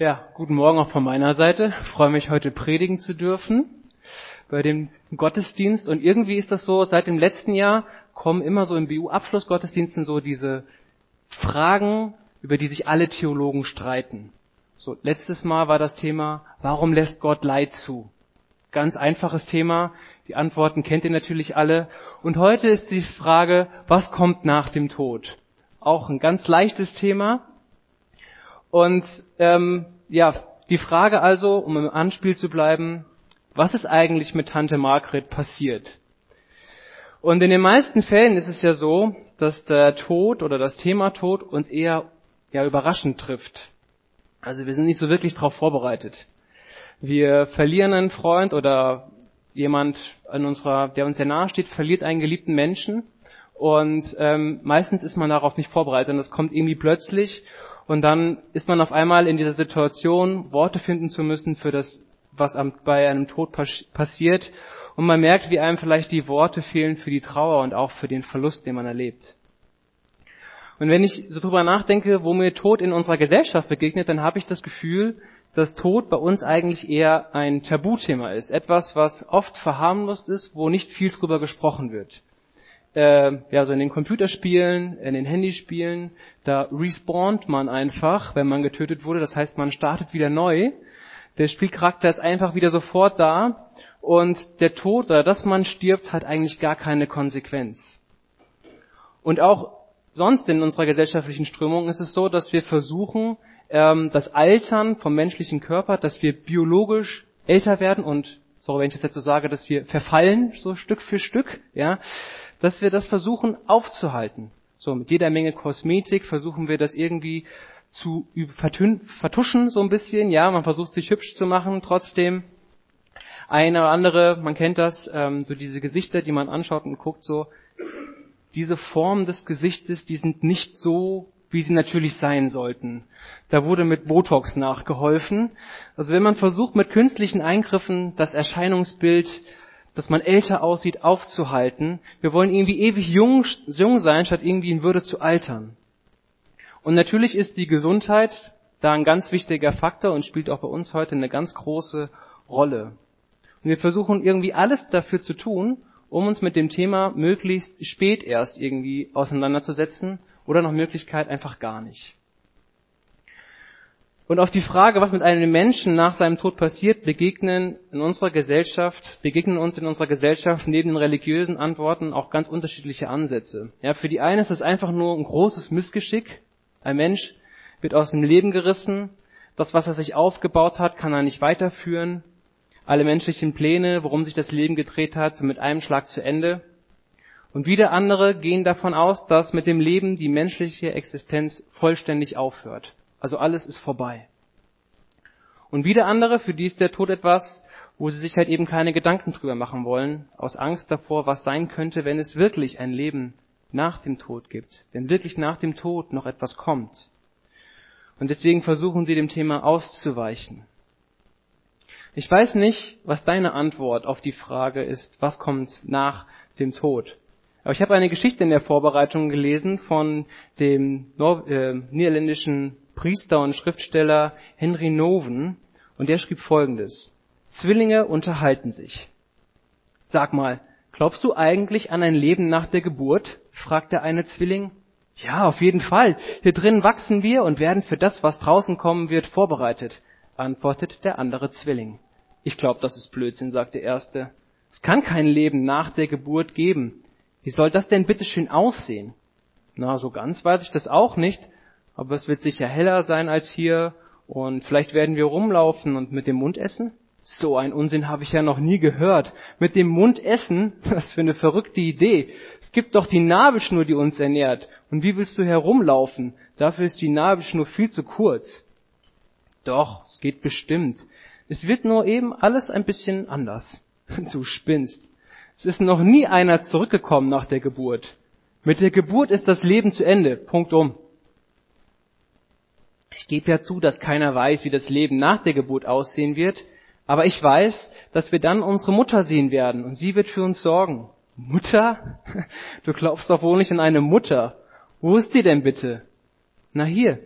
Ja, guten Morgen auch von meiner Seite. Ich freue mich, heute predigen zu dürfen bei dem Gottesdienst. Und irgendwie ist das so, seit dem letzten Jahr kommen immer so im BU-Abschlussgottesdiensten so diese Fragen, über die sich alle Theologen streiten. So, letztes Mal war das Thema, warum lässt Gott Leid zu? Ganz einfaches Thema. Die Antworten kennt ihr natürlich alle. Und heute ist die Frage, was kommt nach dem Tod? Auch ein ganz leichtes Thema. Und ähm, ja, die Frage also, um im Anspiel zu bleiben, was ist eigentlich mit Tante Margret passiert? Und in den meisten Fällen ist es ja so, dass der Tod oder das Thema Tod uns eher ja überraschend trifft. Also wir sind nicht so wirklich darauf vorbereitet. Wir verlieren einen Freund oder jemand an unserer, der uns sehr nahe steht, verliert einen geliebten Menschen und ähm, meistens ist man darauf nicht vorbereitet und das kommt irgendwie plötzlich und dann ist man auf einmal in dieser Situation, Worte finden zu müssen für das, was bei einem Tod passiert. Und man merkt, wie einem vielleicht die Worte fehlen für die Trauer und auch für den Verlust, den man erlebt. Und wenn ich so drüber nachdenke, wo mir Tod in unserer Gesellschaft begegnet, dann habe ich das Gefühl, dass Tod bei uns eigentlich eher ein Tabuthema ist. Etwas, was oft verharmlost ist, wo nicht viel drüber gesprochen wird äh, ja, so in den Computerspielen, in den Handyspielen, da respawnt man einfach, wenn man getötet wurde. Das heißt, man startet wieder neu. Der Spielcharakter ist einfach wieder sofort da und der Tod oder dass man stirbt, hat eigentlich gar keine Konsequenz. Und auch sonst in unserer gesellschaftlichen Strömung ist es so, dass wir versuchen, ähm, das Altern vom menschlichen Körper, dass wir biologisch älter werden und, sorry, wenn ich das jetzt so sage, dass wir verfallen, so Stück für Stück, ja, dass wir das versuchen aufzuhalten. So, mit jeder Menge Kosmetik versuchen wir das irgendwie zu vertuschen, so ein bisschen. Ja, man versucht sich hübsch zu machen, trotzdem. Eine oder andere, man kennt das, ähm, so diese Gesichter, die man anschaut und guckt, so, diese Form des Gesichtes, die sind nicht so, wie sie natürlich sein sollten. Da wurde mit Botox nachgeholfen. Also wenn man versucht, mit künstlichen Eingriffen das Erscheinungsbild dass man älter aussieht, aufzuhalten. Wir wollen irgendwie ewig jung, jung sein, statt irgendwie in Würde zu altern. Und natürlich ist die Gesundheit da ein ganz wichtiger Faktor und spielt auch bei uns heute eine ganz große Rolle. Und wir versuchen irgendwie alles dafür zu tun, um uns mit dem Thema möglichst spät erst irgendwie auseinanderzusetzen oder nach Möglichkeit einfach gar nicht. Und auf die Frage, was mit einem Menschen nach seinem Tod passiert, begegnen in unserer Gesellschaft, begegnen uns in unserer Gesellschaft neben den religiösen Antworten auch ganz unterschiedliche Ansätze. Ja, für die einen ist es einfach nur ein großes Missgeschick. Ein Mensch wird aus dem Leben gerissen. Das, was er sich aufgebaut hat, kann er nicht weiterführen. Alle menschlichen Pläne, worum sich das Leben gedreht hat, sind mit einem Schlag zu Ende. Und wieder andere gehen davon aus, dass mit dem Leben die menschliche Existenz vollständig aufhört. Also alles ist vorbei. Und wieder andere, für die ist der Tod etwas, wo sie sich halt eben keine Gedanken drüber machen wollen, aus Angst davor, was sein könnte, wenn es wirklich ein Leben nach dem Tod gibt, wenn wirklich nach dem Tod noch etwas kommt. Und deswegen versuchen sie dem Thema auszuweichen. Ich weiß nicht, was deine Antwort auf die Frage ist, was kommt nach dem Tod. Aber ich habe eine Geschichte in der Vorbereitung gelesen von dem äh, niederländischen Priester und Schriftsteller Henry Noven und der schrieb folgendes. Zwillinge unterhalten sich. Sag mal, glaubst du eigentlich an ein Leben nach der Geburt? fragt der eine Zwilling. Ja, auf jeden Fall. Hier drin wachsen wir und werden für das, was draußen kommen wird, vorbereitet, antwortet der andere Zwilling. Ich glaube, das ist Blödsinn, sagt der erste. Es kann kein Leben nach der Geburt geben. Wie soll das denn bitte schön aussehen? Na, so ganz weiß ich das auch nicht, aber es wird sicher heller sein als hier und vielleicht werden wir rumlaufen und mit dem Mund essen. So ein Unsinn habe ich ja noch nie gehört. Mit dem Mund essen? Was für eine verrückte Idee. Es gibt doch die Nabelschnur, die uns ernährt. Und wie willst du herumlaufen? Dafür ist die Nabelschnur viel zu kurz. Doch, es geht bestimmt. Es wird nur eben alles ein bisschen anders. Du spinnst. Es ist noch nie einer zurückgekommen nach der Geburt. Mit der Geburt ist das Leben zu Ende. Punkt um. Ich gebe ja zu, dass keiner weiß, wie das Leben nach der Geburt aussehen wird, aber ich weiß, dass wir dann unsere Mutter sehen werden und sie wird für uns sorgen. Mutter? Du glaubst doch wohl nicht an eine Mutter. Wo ist die denn bitte? Na hier,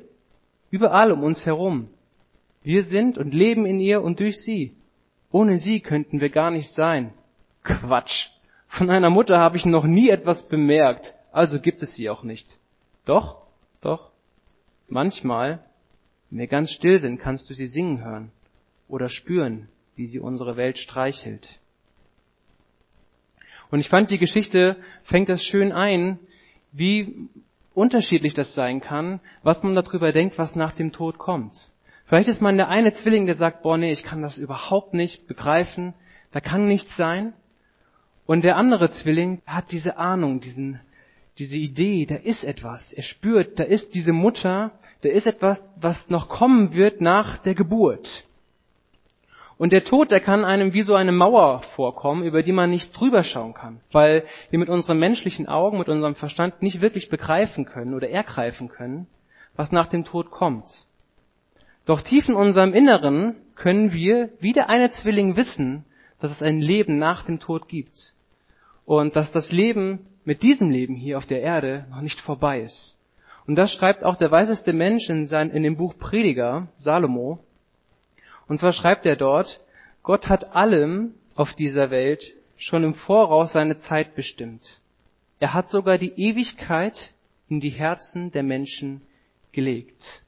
überall um uns herum. Wir sind und leben in ihr und durch sie. Ohne sie könnten wir gar nicht sein. Quatsch. Von einer Mutter habe ich noch nie etwas bemerkt, also gibt es sie auch nicht. Doch, doch. Manchmal, wenn wir ganz still sind, kannst du sie singen hören oder spüren, wie sie unsere Welt streichelt. Und ich fand, die Geschichte fängt das schön ein, wie unterschiedlich das sein kann, was man darüber denkt, was nach dem Tod kommt. Vielleicht ist man der eine Zwilling, der sagt, boah, nee, ich kann das überhaupt nicht begreifen, da kann nichts sein. Und der andere Zwilling hat diese Ahnung, diesen, diese Idee, da ist etwas. Er spürt, da ist diese Mutter, da ist etwas, was noch kommen wird nach der Geburt. Und der Tod, der kann einem wie so eine Mauer vorkommen, über die man nicht drüber schauen kann, weil wir mit unseren menschlichen Augen, mit unserem Verstand nicht wirklich begreifen können oder ergreifen können, was nach dem Tod kommt. Doch tief in unserem Inneren können wir, wie der eine Zwilling, wissen, dass es ein Leben nach dem Tod gibt. Und dass das Leben mit diesem Leben hier auf der Erde noch nicht vorbei ist. Und das schreibt auch der weiseste Mensch in, sein, in dem Buch Prediger, Salomo. Und zwar schreibt er dort, Gott hat allem auf dieser Welt schon im Voraus seine Zeit bestimmt. Er hat sogar die Ewigkeit in die Herzen der Menschen gelegt.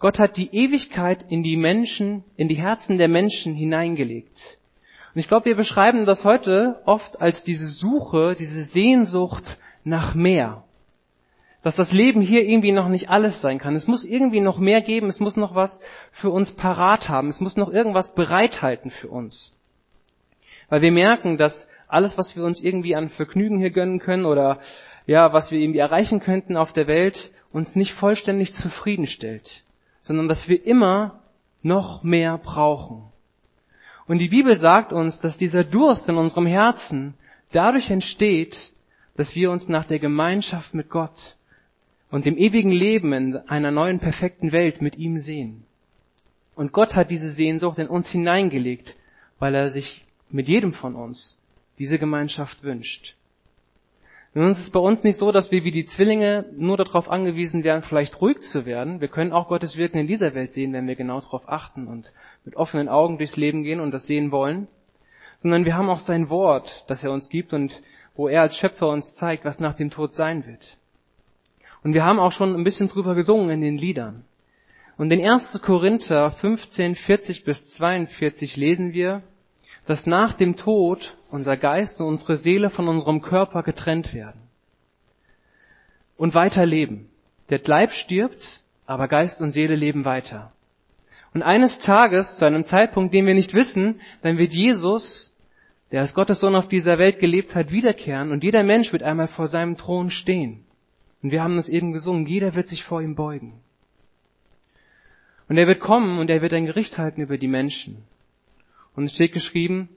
Gott hat die Ewigkeit in die Menschen, in die Herzen der Menschen hineingelegt. Und ich glaube, wir beschreiben das heute oft als diese Suche, diese Sehnsucht nach mehr dass das Leben hier irgendwie noch nicht alles sein kann. Es muss irgendwie noch mehr geben, es muss noch was für uns parat haben, es muss noch irgendwas bereithalten für uns. Weil wir merken, dass alles, was wir uns irgendwie an Vergnügen hier gönnen können oder ja, was wir irgendwie erreichen könnten auf der Welt, uns nicht vollständig zufriedenstellt, sondern dass wir immer noch mehr brauchen. Und die Bibel sagt uns, dass dieser Durst in unserem Herzen dadurch entsteht, dass wir uns nach der Gemeinschaft mit Gott und dem ewigen Leben in einer neuen perfekten Welt mit ihm sehen. Und Gott hat diese Sehnsucht in uns hineingelegt, weil er sich mit jedem von uns diese Gemeinschaft wünscht. Nun ist es bei uns nicht so, dass wir wie die Zwillinge nur darauf angewiesen wären, vielleicht ruhig zu werden. Wir können auch Gottes Wirken in dieser Welt sehen, wenn wir genau darauf achten und mit offenen Augen durchs Leben gehen und das sehen wollen. Sondern wir haben auch sein Wort, das er uns gibt und wo er als Schöpfer uns zeigt, was nach dem Tod sein wird. Und wir haben auch schon ein bisschen drüber gesungen in den Liedern. Und in 1. Korinther 15, 40 bis 42 lesen wir, dass nach dem Tod unser Geist und unsere Seele von unserem Körper getrennt werden und weiterleben. Der Leib stirbt, aber Geist und Seele leben weiter. Und eines Tages, zu einem Zeitpunkt, den wir nicht wissen, dann wird Jesus, der als Gottes Sohn auf dieser Welt gelebt hat, wiederkehren und jeder Mensch wird einmal vor seinem Thron stehen. Und wir haben das eben gesungen, jeder wird sich vor ihm beugen. Und er wird kommen und er wird ein Gericht halten über die Menschen. Und es steht geschrieben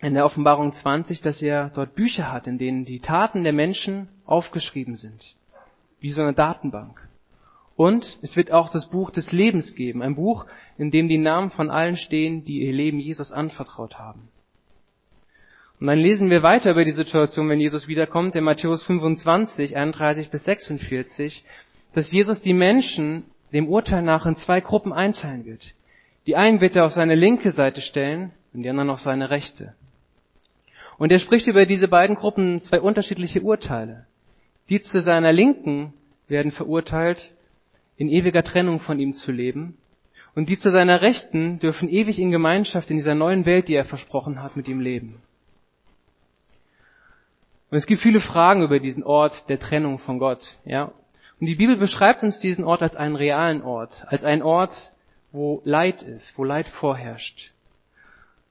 in der Offenbarung 20, dass er dort Bücher hat, in denen die Taten der Menschen aufgeschrieben sind. Wie so eine Datenbank. Und es wird auch das Buch des Lebens geben. Ein Buch, in dem die Namen von allen stehen, die ihr Leben Jesus anvertraut haben. Und dann lesen wir weiter über die Situation, wenn Jesus wiederkommt, in Matthäus 25, 31 bis 46, dass Jesus die Menschen dem Urteil nach in zwei Gruppen einteilen wird. Die einen wird er auf seine linke Seite stellen und die anderen auf seine rechte. Und er spricht über diese beiden Gruppen zwei unterschiedliche Urteile. Die zu seiner Linken werden verurteilt, in ewiger Trennung von ihm zu leben. Und die zu seiner Rechten dürfen ewig in Gemeinschaft in dieser neuen Welt, die er versprochen hat, mit ihm leben. Und es gibt viele Fragen über diesen Ort der Trennung von Gott, ja. Und die Bibel beschreibt uns diesen Ort als einen realen Ort, als einen Ort, wo Leid ist, wo Leid vorherrscht.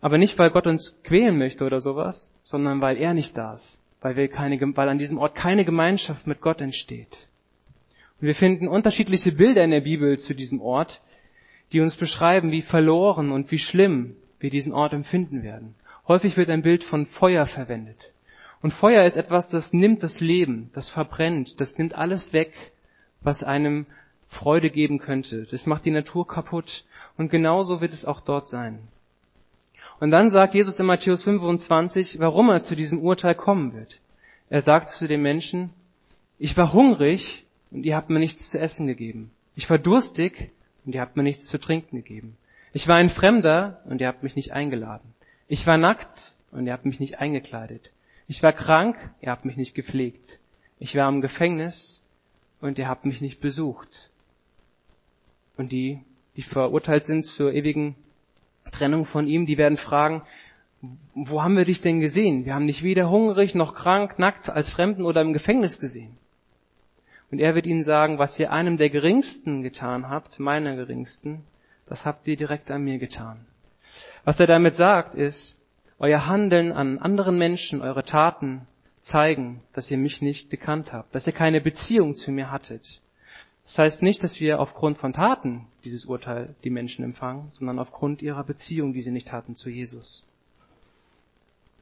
Aber nicht, weil Gott uns quälen möchte oder sowas, sondern weil er nicht da ist, weil, wir keine, weil an diesem Ort keine Gemeinschaft mit Gott entsteht. Und wir finden unterschiedliche Bilder in der Bibel zu diesem Ort, die uns beschreiben, wie verloren und wie schlimm wir diesen Ort empfinden werden. Häufig wird ein Bild von Feuer verwendet. Und Feuer ist etwas, das nimmt das Leben, das verbrennt, das nimmt alles weg, was einem Freude geben könnte. Das macht die Natur kaputt. Und genauso wird es auch dort sein. Und dann sagt Jesus in Matthäus 25, warum er zu diesem Urteil kommen wird. Er sagt zu den Menschen, ich war hungrig und ihr habt mir nichts zu essen gegeben. Ich war durstig und ihr habt mir nichts zu trinken gegeben. Ich war ein Fremder und ihr habt mich nicht eingeladen. Ich war nackt und ihr habt mich nicht eingekleidet. Ich war krank, ihr habt mich nicht gepflegt. Ich war im Gefängnis und ihr habt mich nicht besucht. Und die, die verurteilt sind zur ewigen Trennung von ihm, die werden fragen, wo haben wir dich denn gesehen? Wir haben dich weder hungrig noch krank, nackt, als Fremden oder im Gefängnis gesehen. Und er wird ihnen sagen, was ihr einem der Geringsten getan habt, meiner Geringsten, das habt ihr direkt an mir getan. Was er damit sagt, ist, euer Handeln an anderen Menschen, eure Taten zeigen, dass ihr mich nicht gekannt habt, dass ihr keine Beziehung zu mir hattet. Das heißt nicht, dass wir aufgrund von Taten dieses Urteil die Menschen empfangen, sondern aufgrund ihrer Beziehung, die sie nicht hatten zu Jesus.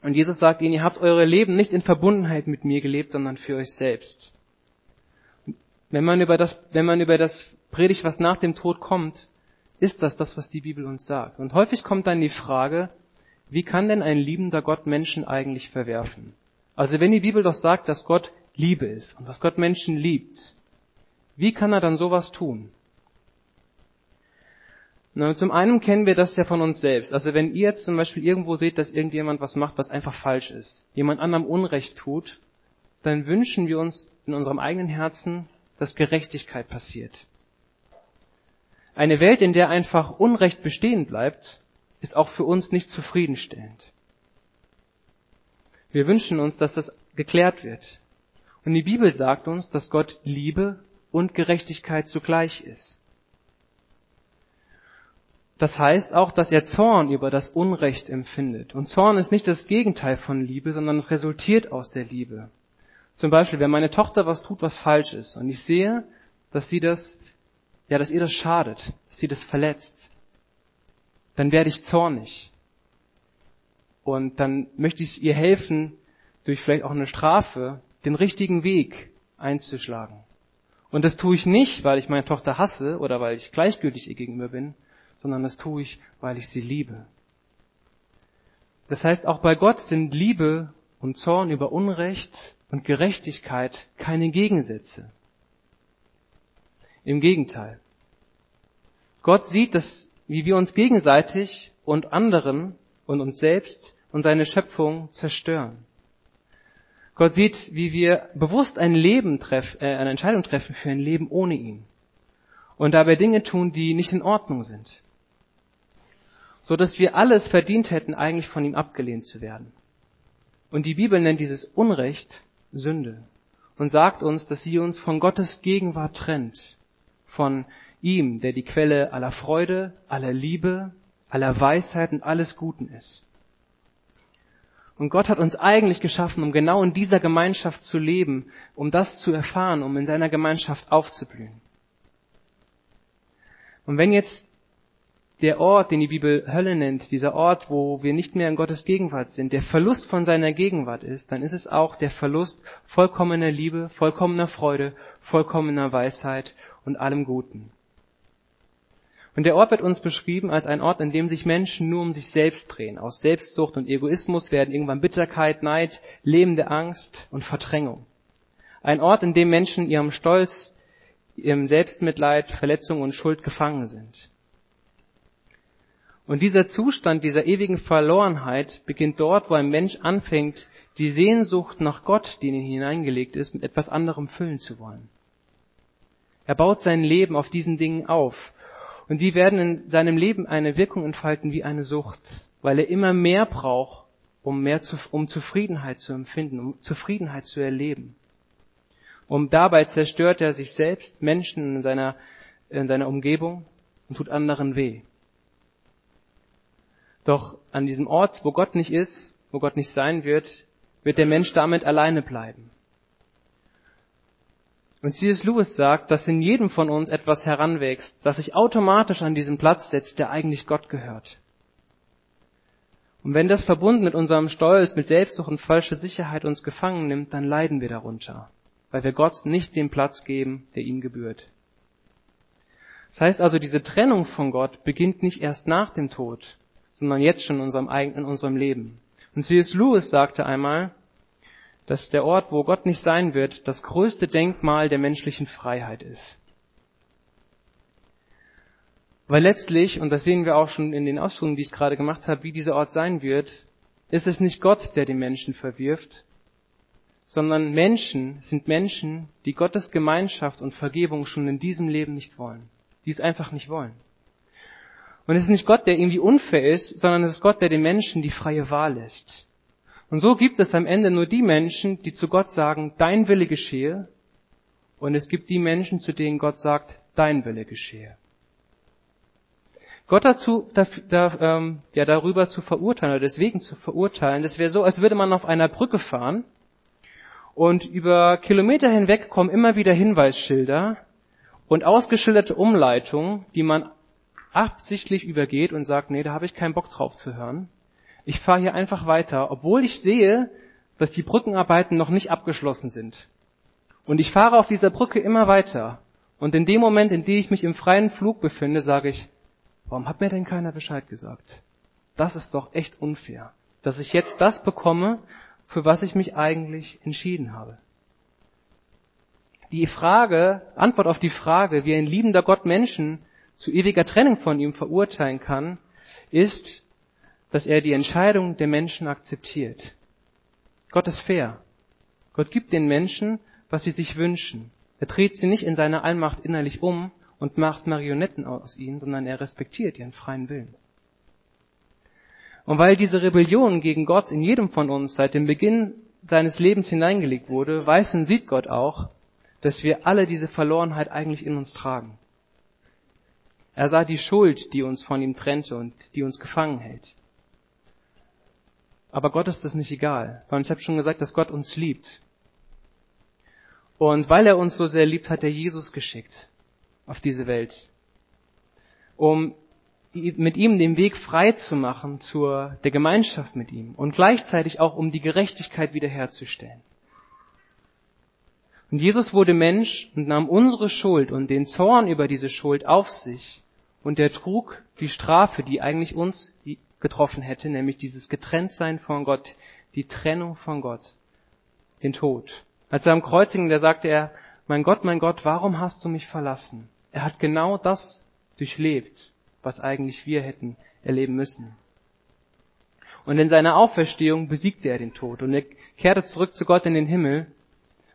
Und Jesus sagt ihnen, ihr habt eure Leben nicht in Verbundenheit mit mir gelebt, sondern für euch selbst. Wenn man über das, wenn man über das predigt, was nach dem Tod kommt, ist das das, was die Bibel uns sagt. Und häufig kommt dann die Frage, wie kann denn ein liebender Gott Menschen eigentlich verwerfen? Also wenn die Bibel doch sagt, dass Gott Liebe ist und dass Gott Menschen liebt, wie kann er dann sowas tun? Na, zum einen kennen wir das ja von uns selbst. Also wenn ihr jetzt zum Beispiel irgendwo seht, dass irgendjemand was macht, was einfach falsch ist, jemand anderem Unrecht tut, dann wünschen wir uns in unserem eigenen Herzen, dass Gerechtigkeit passiert. Eine Welt, in der einfach Unrecht bestehen bleibt, ist auch für uns nicht zufriedenstellend. Wir wünschen uns, dass das geklärt wird. Und die Bibel sagt uns, dass Gott Liebe und Gerechtigkeit zugleich ist. Das heißt auch, dass er Zorn über das Unrecht empfindet. Und Zorn ist nicht das Gegenteil von Liebe, sondern es resultiert aus der Liebe. Zum Beispiel, wenn meine Tochter was tut, was falsch ist, und ich sehe, dass sie das, ja, dass ihr das schadet, dass sie das verletzt, dann werde ich zornig. Und dann möchte ich ihr helfen, durch vielleicht auch eine Strafe, den richtigen Weg einzuschlagen. Und das tue ich nicht, weil ich meine Tochter hasse oder weil ich gleichgültig ihr gegenüber bin, sondern das tue ich, weil ich sie liebe. Das heißt, auch bei Gott sind Liebe und Zorn über Unrecht und Gerechtigkeit keine Gegensätze. Im Gegenteil. Gott sieht, dass, wie wir uns gegenseitig und anderen und uns selbst und seine Schöpfung zerstören. Gott sieht, wie wir bewusst ein Leben treffen, äh, eine Entscheidung treffen für ein Leben ohne ihn. Und dabei Dinge tun, die nicht in Ordnung sind so dass wir alles verdient hätten, eigentlich von ihm abgelehnt zu werden. Und die Bibel nennt dieses Unrecht Sünde und sagt uns, dass sie uns von Gottes Gegenwart trennt, von ihm, der die Quelle aller Freude, aller Liebe, aller Weisheit und alles Guten ist. Und Gott hat uns eigentlich geschaffen, um genau in dieser Gemeinschaft zu leben, um das zu erfahren, um in seiner Gemeinschaft aufzublühen. Und wenn jetzt der Ort, den die Bibel Hölle nennt, dieser Ort, wo wir nicht mehr in Gottes Gegenwart sind, der Verlust von seiner Gegenwart ist, dann ist es auch der Verlust vollkommener Liebe, vollkommener Freude, vollkommener Weisheit und allem Guten. Und der Ort wird uns beschrieben als ein Ort, in dem sich Menschen nur um sich selbst drehen. Aus Selbstsucht und Egoismus werden irgendwann Bitterkeit, Neid, lebende Angst und Verdrängung. Ein Ort, in dem Menschen ihrem Stolz, ihrem Selbstmitleid, Verletzung und Schuld gefangen sind. Und dieser Zustand dieser ewigen Verlorenheit beginnt dort, wo ein Mensch anfängt, die Sehnsucht nach Gott, die in ihn hineingelegt ist, mit etwas anderem füllen zu wollen. Er baut sein Leben auf diesen Dingen auf. Und die werden in seinem Leben eine Wirkung entfalten wie eine Sucht, weil er immer mehr braucht, um mehr zu, um Zufriedenheit zu empfinden, um Zufriedenheit zu erleben. Und dabei zerstört er sich selbst, Menschen in seiner, in seiner Umgebung und tut anderen weh. Doch an diesem Ort, wo Gott nicht ist, wo Gott nicht sein wird, wird der Mensch damit alleine bleiben. Und C.S. Lewis sagt, dass in jedem von uns etwas heranwächst, das sich automatisch an diesen Platz setzt, der eigentlich Gott gehört. Und wenn das verbunden mit unserem Stolz, mit Selbstsucht und falscher Sicherheit uns gefangen nimmt, dann leiden wir darunter, weil wir Gott nicht den Platz geben, der ihm gebührt. Das heißt also, diese Trennung von Gott beginnt nicht erst nach dem Tod, sondern jetzt schon in unserem in unserem Leben. Und C.S. Lewis sagte einmal, dass der Ort, wo Gott nicht sein wird, das größte Denkmal der menschlichen Freiheit ist. Weil letztlich, und das sehen wir auch schon in den Ausführungen, die ich gerade gemacht habe, wie dieser Ort sein wird, ist es nicht Gott, der den Menschen verwirft, sondern Menschen sind Menschen, die Gottes Gemeinschaft und Vergebung schon in diesem Leben nicht wollen, die es einfach nicht wollen. Und es ist nicht Gott, der irgendwie unfair ist, sondern es ist Gott, der den Menschen die freie Wahl lässt. Und so gibt es am Ende nur die Menschen, die zu Gott sagen, dein Wille geschehe, und es gibt die Menschen, zu denen Gott sagt, dein Wille geschehe. Gott dazu, da, da, ähm, ja, darüber zu verurteilen oder deswegen zu verurteilen, das wäre so, als würde man auf einer Brücke fahren und über Kilometer hinweg kommen immer wieder Hinweisschilder und ausgeschilderte Umleitungen, die man absichtlich übergeht und sagt, nee, da habe ich keinen Bock drauf zu hören. Ich fahre hier einfach weiter, obwohl ich sehe, dass die Brückenarbeiten noch nicht abgeschlossen sind. Und ich fahre auf dieser Brücke immer weiter. Und in dem Moment, in dem ich mich im freien Flug befinde, sage ich, Warum hat mir denn keiner Bescheid gesagt? Das ist doch echt unfair, dass ich jetzt das bekomme, für was ich mich eigentlich entschieden habe. Die Frage, Antwort auf die Frage, wie ein liebender Gott Menschen zu ewiger Trennung von ihm verurteilen kann, ist, dass er die Entscheidung der Menschen akzeptiert. Gott ist fair. Gott gibt den Menschen, was sie sich wünschen. Er dreht sie nicht in seiner Allmacht innerlich um, und macht Marionetten aus ihnen, sondern er respektiert ihren freien Willen. Und weil diese Rebellion gegen Gott in jedem von uns seit dem Beginn seines Lebens hineingelegt wurde, weiß und sieht Gott auch, dass wir alle diese Verlorenheit eigentlich in uns tragen. Er sah die Schuld, die uns von ihm trennte und die uns gefangen hält. Aber Gott ist das nicht egal, sondern ich habe schon gesagt, dass Gott uns liebt. Und weil er uns so sehr liebt, hat er Jesus geschickt auf diese Welt, um mit ihm den Weg frei zu machen zur der Gemeinschaft mit ihm und gleichzeitig auch um die Gerechtigkeit wiederherzustellen. Und Jesus wurde Mensch und nahm unsere Schuld und den Zorn über diese Schuld auf sich und er trug die Strafe, die eigentlich uns getroffen hätte, nämlich dieses Getrenntsein von Gott, die Trennung von Gott, den Tod. Als er am Kreuz hing, da sagte er, mein Gott, mein Gott, warum hast du mich verlassen? Er hat genau das durchlebt, was eigentlich wir hätten erleben müssen. Und in seiner Auferstehung besiegte er den Tod und er kehrte zurück zu Gott in den Himmel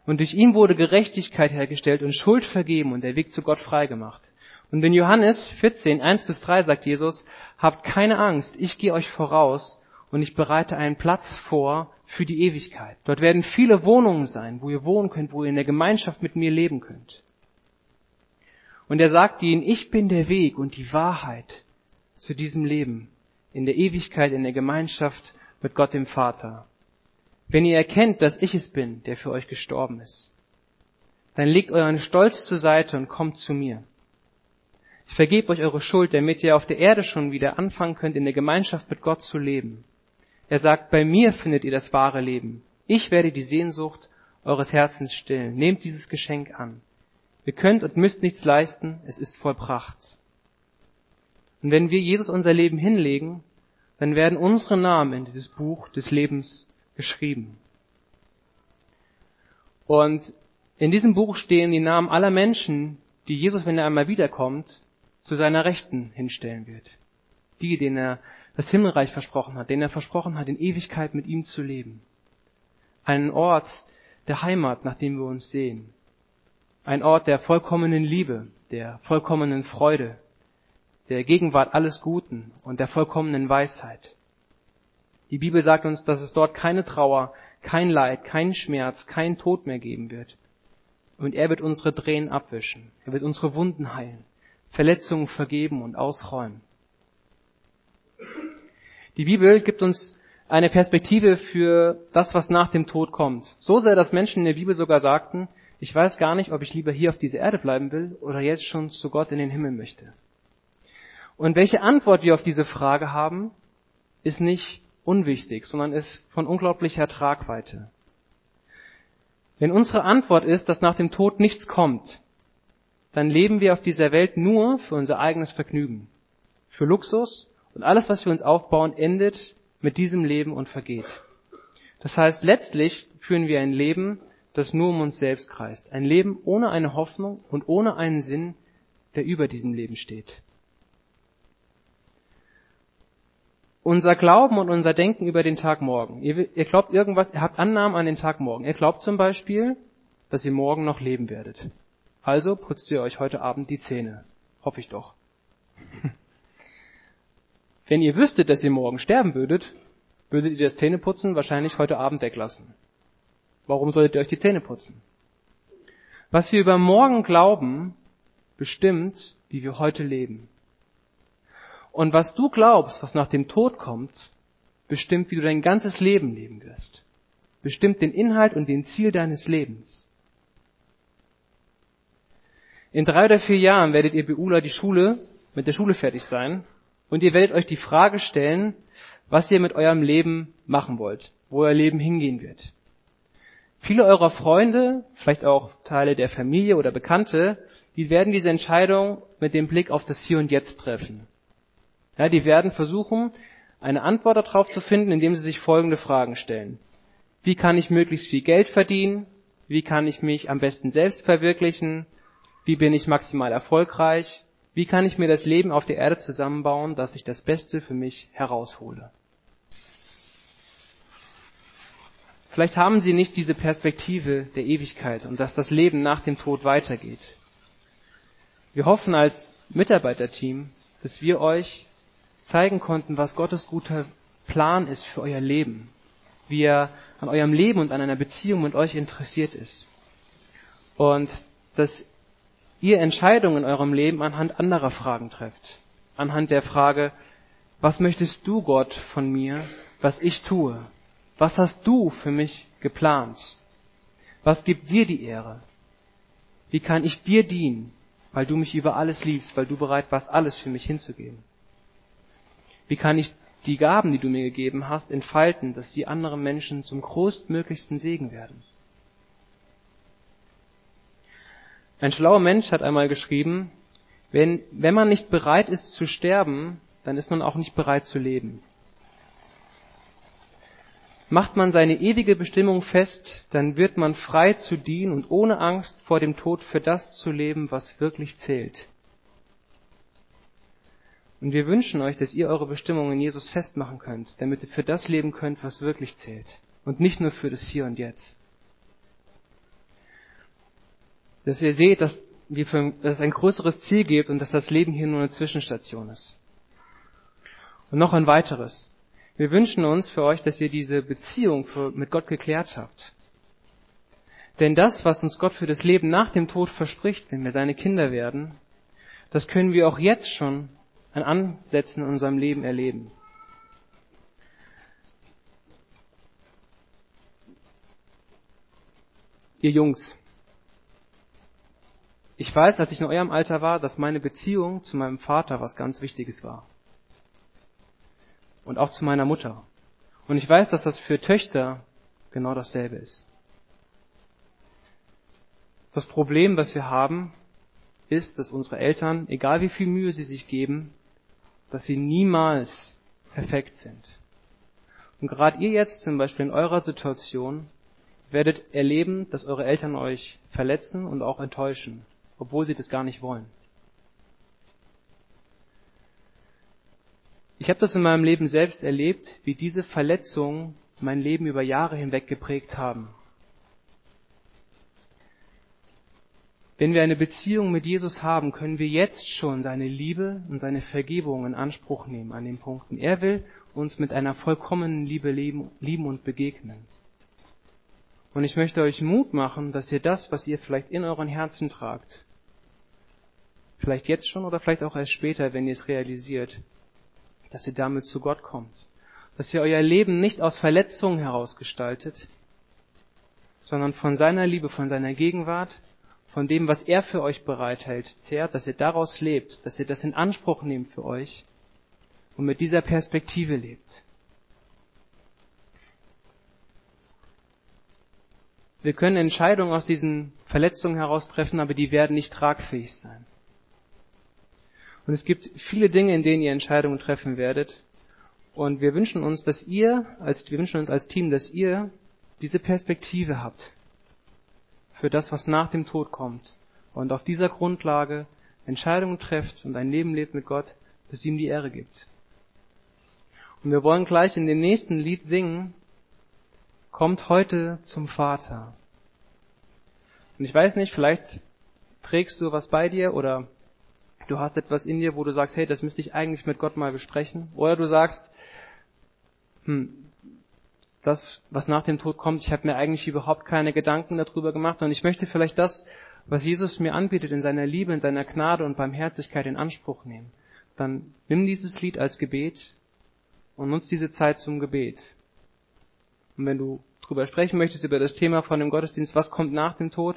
und durch ihn wurde Gerechtigkeit hergestellt und Schuld vergeben und der Weg zu Gott freigemacht. Und in Johannes 14, 1 bis 3 sagt Jesus, habt keine Angst, ich gehe euch voraus und ich bereite einen Platz vor für die Ewigkeit. Dort werden viele Wohnungen sein, wo ihr wohnen könnt, wo ihr in der Gemeinschaft mit mir leben könnt. Und er sagt ihnen, ich bin der Weg und die Wahrheit zu diesem Leben, in der Ewigkeit, in der Gemeinschaft mit Gott dem Vater. Wenn ihr erkennt, dass ich es bin, der für euch gestorben ist, dann legt euren Stolz zur Seite und kommt zu mir. Ich vergebe euch eure Schuld, damit ihr auf der Erde schon wieder anfangen könnt, in der Gemeinschaft mit Gott zu leben. Er sagt, bei mir findet ihr das wahre Leben. Ich werde die Sehnsucht eures Herzens stillen. Nehmt dieses Geschenk an. Ihr könnt und müsst nichts leisten, es ist vollbracht. Und wenn wir Jesus unser Leben hinlegen, dann werden unsere Namen in dieses Buch des Lebens geschrieben. Und in diesem Buch stehen die Namen aller Menschen, die Jesus, wenn er einmal wiederkommt, zu seiner Rechten hinstellen wird. Die, denen er das Himmelreich versprochen hat, denen er versprochen hat, in Ewigkeit mit ihm zu leben. Einen Ort der Heimat, nach dem wir uns sehen ein Ort der vollkommenen Liebe, der vollkommenen Freude, der Gegenwart alles Guten und der vollkommenen Weisheit. Die Bibel sagt uns, dass es dort keine Trauer, kein Leid, kein Schmerz, kein Tod mehr geben wird. Und er wird unsere Tränen abwischen. Er wird unsere Wunden heilen, Verletzungen vergeben und ausräumen. Die Bibel gibt uns eine Perspektive für das, was nach dem Tod kommt. So sehr, dass Menschen in der Bibel sogar sagten, ich weiß gar nicht, ob ich lieber hier auf dieser Erde bleiben will oder jetzt schon zu Gott in den Himmel möchte. Und welche Antwort wir auf diese Frage haben, ist nicht unwichtig, sondern ist von unglaublicher Tragweite. Wenn unsere Antwort ist, dass nach dem Tod nichts kommt, dann leben wir auf dieser Welt nur für unser eigenes Vergnügen, für Luxus und alles, was wir uns aufbauen, endet mit diesem Leben und vergeht. Das heißt, letztlich führen wir ein Leben, das nur um uns selbst kreist. Ein Leben ohne eine Hoffnung und ohne einen Sinn, der über diesem Leben steht. unser Glauben und unser Denken über den Tag morgen. Ihr, glaubt irgendwas, ihr habt Annahmen an den Tag morgen. Ihr glaubt zum Beispiel, dass ihr morgen noch leben werdet. Also putzt ihr euch heute Abend die Zähne. Hoffe ich doch. Wenn ihr wüsstet, dass ihr morgen sterben würdet, würdet ihr das Zähneputzen wahrscheinlich heute Abend weglassen. Warum solltet ihr euch die Zähne putzen? Was wir über morgen glauben, bestimmt, wie wir heute leben. Und was du glaubst, was nach dem Tod kommt, bestimmt, wie du dein ganzes Leben leben wirst. Bestimmt den Inhalt und den Ziel deines Lebens. In drei oder vier Jahren werdet ihr Beula die Schule, mit der Schule fertig sein und ihr werdet euch die Frage stellen, was ihr mit eurem Leben machen wollt, wo euer Leben hingehen wird. Viele eurer Freunde, vielleicht auch Teile der Familie oder Bekannte, die werden diese Entscheidung mit dem Blick auf das Hier und Jetzt treffen. Ja, die werden versuchen, eine Antwort darauf zu finden, indem sie sich folgende Fragen stellen. Wie kann ich möglichst viel Geld verdienen? Wie kann ich mich am besten selbst verwirklichen? Wie bin ich maximal erfolgreich? Wie kann ich mir das Leben auf der Erde zusammenbauen, dass ich das Beste für mich heraushole? Vielleicht haben Sie nicht diese Perspektive der Ewigkeit und dass das Leben nach dem Tod weitergeht. Wir hoffen als Mitarbeiterteam, dass wir euch zeigen konnten, was Gottes guter Plan ist für euer Leben, wie er an eurem Leben und an einer Beziehung mit euch interessiert ist. Und dass ihr Entscheidungen in eurem Leben anhand anderer Fragen trefft. Anhand der Frage, was möchtest du Gott von mir, was ich tue? Was hast du für mich geplant? Was gibt dir die Ehre? Wie kann ich dir dienen, weil du mich über alles liebst, weil du bereit warst, alles für mich hinzugeben? Wie kann ich die Gaben, die du mir gegeben hast, entfalten, dass sie anderen Menschen zum größtmöglichsten Segen werden? Ein schlauer Mensch hat einmal geschrieben, wenn, wenn man nicht bereit ist zu sterben, dann ist man auch nicht bereit zu leben. Macht man seine ewige Bestimmung fest, dann wird man frei zu dienen und ohne Angst vor dem Tod für das zu leben, was wirklich zählt. Und wir wünschen euch, dass ihr eure Bestimmung in Jesus festmachen könnt, damit ihr für das leben könnt, was wirklich zählt. Und nicht nur für das Hier und Jetzt. Dass ihr seht, dass, wir für, dass es ein größeres Ziel gibt und dass das Leben hier nur eine Zwischenstation ist. Und noch ein weiteres. Wir wünschen uns für euch, dass ihr diese Beziehung für, mit Gott geklärt habt. Denn das, was uns Gott für das Leben nach dem Tod verspricht, wenn wir seine Kinder werden, das können wir auch jetzt schon an Ansätzen in unserem Leben erleben. Ihr Jungs, ich weiß, als ich in eurem Alter war, dass meine Beziehung zu meinem Vater was ganz Wichtiges war. Und auch zu meiner Mutter. Und ich weiß, dass das für Töchter genau dasselbe ist. Das Problem, was wir haben, ist, dass unsere Eltern, egal wie viel Mühe sie sich geben, dass sie niemals perfekt sind. Und gerade ihr jetzt zum Beispiel in eurer Situation werdet erleben, dass eure Eltern euch verletzen und auch enttäuschen, obwohl sie das gar nicht wollen. Ich habe das in meinem Leben selbst erlebt, wie diese Verletzungen mein Leben über Jahre hinweg geprägt haben. Wenn wir eine Beziehung mit Jesus haben, können wir jetzt schon seine Liebe und seine Vergebung in Anspruch nehmen an den Punkten. Er will uns mit einer vollkommenen Liebe lieben und begegnen. Und ich möchte euch Mut machen, dass ihr das, was ihr vielleicht in euren Herzen tragt, vielleicht jetzt schon oder vielleicht auch erst später, wenn ihr es realisiert, dass ihr damit zu Gott kommt. Dass ihr euer Leben nicht aus Verletzungen heraus gestaltet, sondern von seiner Liebe, von seiner Gegenwart, von dem, was er für euch bereithält, zehrt, dass ihr daraus lebt, dass ihr das in Anspruch nehmt für euch und mit dieser Perspektive lebt. Wir können Entscheidungen aus diesen Verletzungen heraus treffen, aber die werden nicht tragfähig sein. Und es gibt viele Dinge, in denen ihr Entscheidungen treffen werdet. Und wir wünschen uns, dass ihr, als, wir wünschen uns als Team, dass ihr diese Perspektive habt für das, was nach dem Tod kommt. Und auf dieser Grundlage Entscheidungen trefft und ein Leben lebt mit Gott, das ihm die Ehre gibt. Und wir wollen gleich in dem nächsten Lied singen, kommt heute zum Vater. Und ich weiß nicht, vielleicht trägst du was bei dir oder du hast etwas in dir, wo du sagst, hey, das müsste ich eigentlich mit Gott mal besprechen. Oder du sagst, hm, das, was nach dem Tod kommt, ich habe mir eigentlich überhaupt keine Gedanken darüber gemacht und ich möchte vielleicht das, was Jesus mir anbietet, in seiner Liebe, in seiner Gnade und Barmherzigkeit in Anspruch nehmen. Dann nimm dieses Lied als Gebet und nutz diese Zeit zum Gebet. Und wenn du drüber sprechen möchtest, über das Thema von dem Gottesdienst, was kommt nach dem Tod,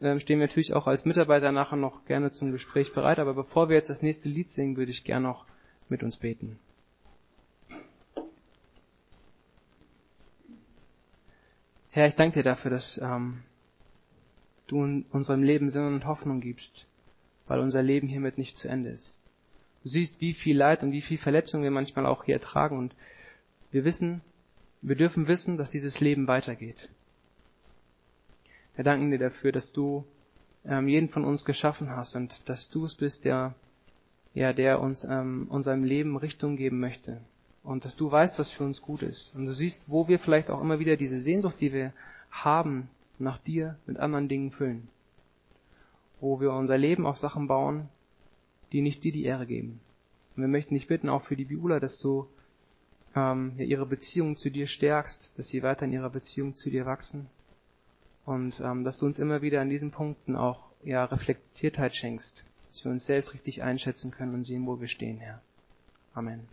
stehen wir natürlich auch als Mitarbeiter nachher noch gerne zum Gespräch bereit. Aber bevor wir jetzt das nächste Lied singen, würde ich gerne noch mit uns beten. Herr, ich danke dir dafür, dass ähm, du unserem Leben Sinn und Hoffnung gibst, weil unser Leben hiermit nicht zu Ende ist. Du siehst, wie viel Leid und wie viel Verletzung wir manchmal auch hier ertragen und wir wissen, wir dürfen wissen, dass dieses Leben weitergeht. Wir danken dir dafür, dass du ähm, jeden von uns geschaffen hast und dass du es bist, der, ja, der uns ähm, unserem Leben Richtung geben möchte. Und dass du weißt, was für uns gut ist. Und du siehst, wo wir vielleicht auch immer wieder diese Sehnsucht, die wir haben, nach dir mit anderen Dingen füllen. Wo wir unser Leben auf Sachen bauen, die nicht dir die Ehre geben. Und wir möchten dich bitten, auch für die Biula, dass du ähm, ja, ihre Beziehung zu dir stärkst, dass sie weiter in ihrer Beziehung zu dir wachsen und ähm, dass du uns immer wieder an diesen Punkten auch ja, Reflektiertheit schenkst, dass wir uns selbst richtig einschätzen können und sehen, wo wir stehen, Herr. Amen.